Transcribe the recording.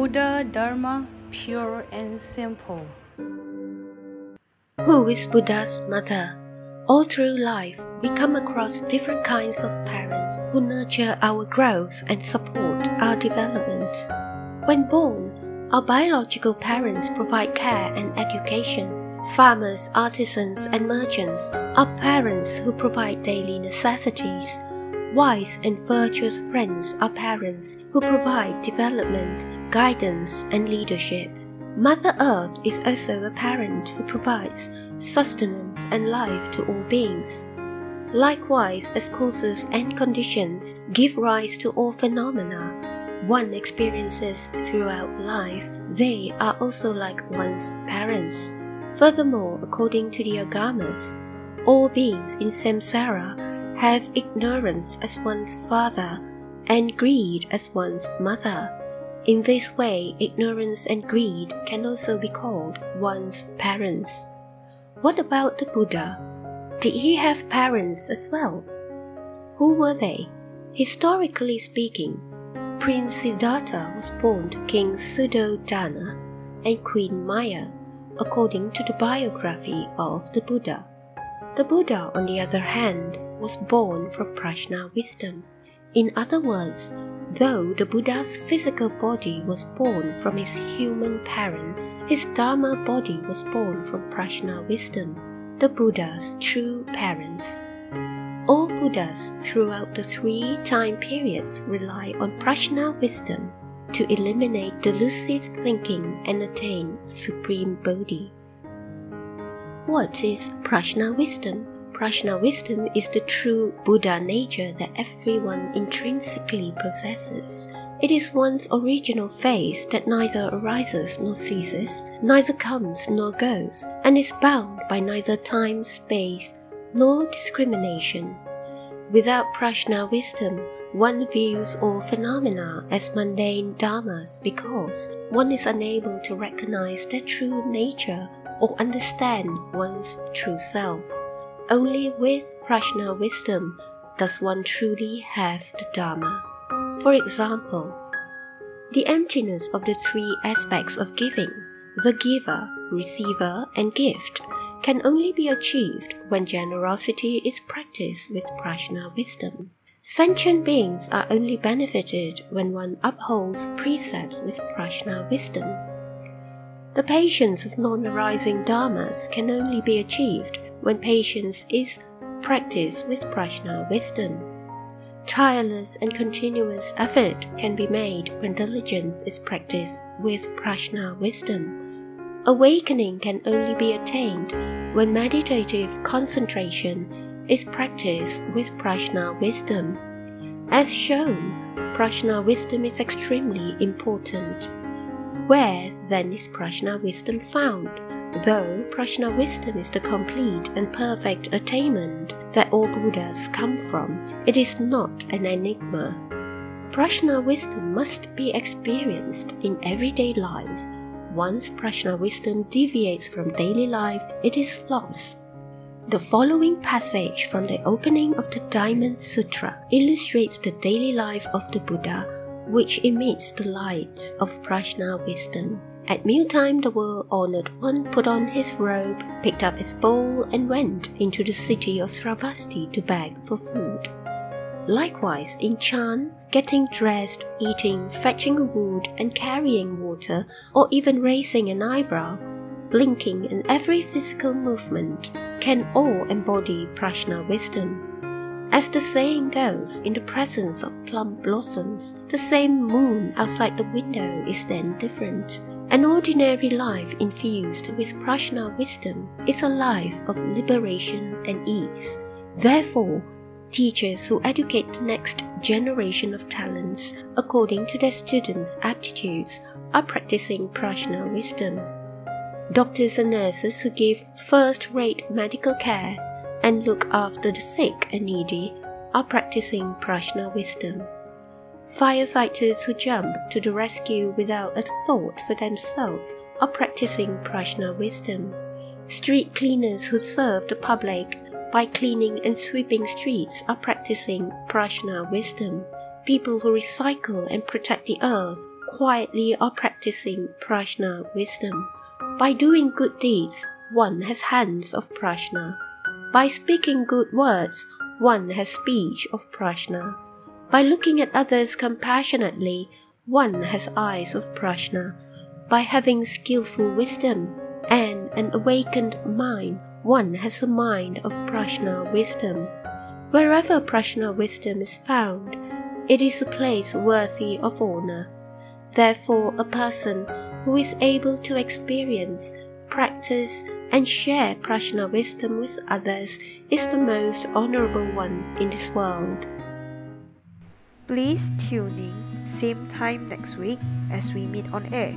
Buddha Dharma pure and simple. Who is Buddha's mother? All through life, we come across different kinds of parents who nurture our growth and support our development. When born, our biological parents provide care and education. Farmers, artisans, and merchants are parents who provide daily necessities. Wise and virtuous friends are parents who provide development, guidance, and leadership. Mother Earth is also a parent who provides sustenance and life to all beings. Likewise, as causes and conditions give rise to all phenomena one experiences throughout life, they are also like one's parents. Furthermore, according to the Agamas, all beings in samsara have ignorance as one's father and greed as one's mother. In this way, ignorance and greed can also be called one's parents. What about the Buddha? Did he have parents as well? Who were they? Historically speaking, Prince Siddhartha was born to King Suddhodana and Queen Maya, according to the biography of the Buddha. The Buddha, on the other hand, was born from prajna wisdom. In other words, Though the Buddha's physical body was born from his human parents, his Dharma body was born from Prajna wisdom, the Buddha's true parents. All Buddhas throughout the three time periods rely on Prajna wisdom to eliminate delusive thinking and attain supreme bodhi. What is Prajna wisdom? Prajna wisdom is the true Buddha nature that everyone intrinsically possesses. It is one's original face that neither arises nor ceases, neither comes nor goes, and is bound by neither time, space, nor discrimination. Without prajna wisdom, one views all phenomena as mundane dharmas because one is unable to recognize their true nature or understand one's true self. Only with prajna wisdom does one truly have the Dharma. For example, the emptiness of the three aspects of giving, the giver, receiver, and gift, can only be achieved when generosity is practiced with prajna wisdom. Sentient beings are only benefited when one upholds precepts with prajna wisdom. The patience of non arising dharmas can only be achieved when patience is practiced with prajna wisdom. Tireless and continuous effort can be made when diligence is practiced with prajna wisdom. Awakening can only be attained when meditative concentration is practiced with prajna wisdom. As shown, prajna wisdom is extremely important. Where then is prajna wisdom found? Though prajna wisdom is the complete and perfect attainment that all Buddhas come from, it is not an enigma. Prajna wisdom must be experienced in everyday life. Once prajna wisdom deviates from daily life, it is lost. The following passage from the opening of the Diamond Sutra illustrates the daily life of the Buddha, which emits the light of prajna wisdom. At mealtime, the world honored one put on his robe, picked up his bowl, and went into the city of Sravasti to beg for food. Likewise, in Chan, getting dressed, eating, fetching wood, and carrying water, or even raising an eyebrow, blinking, and every physical movement can all embody prajna wisdom. As the saying goes, in the presence of plum blossoms, the same moon outside the window is then different. An ordinary life infused with prajna wisdom is a life of liberation and ease. Therefore, teachers who educate the next generation of talents according to their students' aptitudes are practicing prajna wisdom. Doctors and nurses who give first rate medical care and look after the sick and needy are practicing prajna wisdom. Firefighters who jump to the rescue without a thought for themselves are practicing prajna wisdom. Street cleaners who serve the public by cleaning and sweeping streets are practicing prajna wisdom. People who recycle and protect the earth quietly are practicing prajna wisdom. By doing good deeds, one has hands of prajna. By speaking good words, one has speech of prajna. By looking at others compassionately, one has eyes of prajna. By having skillful wisdom and an awakened mind, one has a mind of prajna wisdom. Wherever prajna wisdom is found, it is a place worthy of honor. Therefore, a person who is able to experience, practice, and share prajna wisdom with others is the most honorable one in this world. Please tune in same time next week as we meet on air.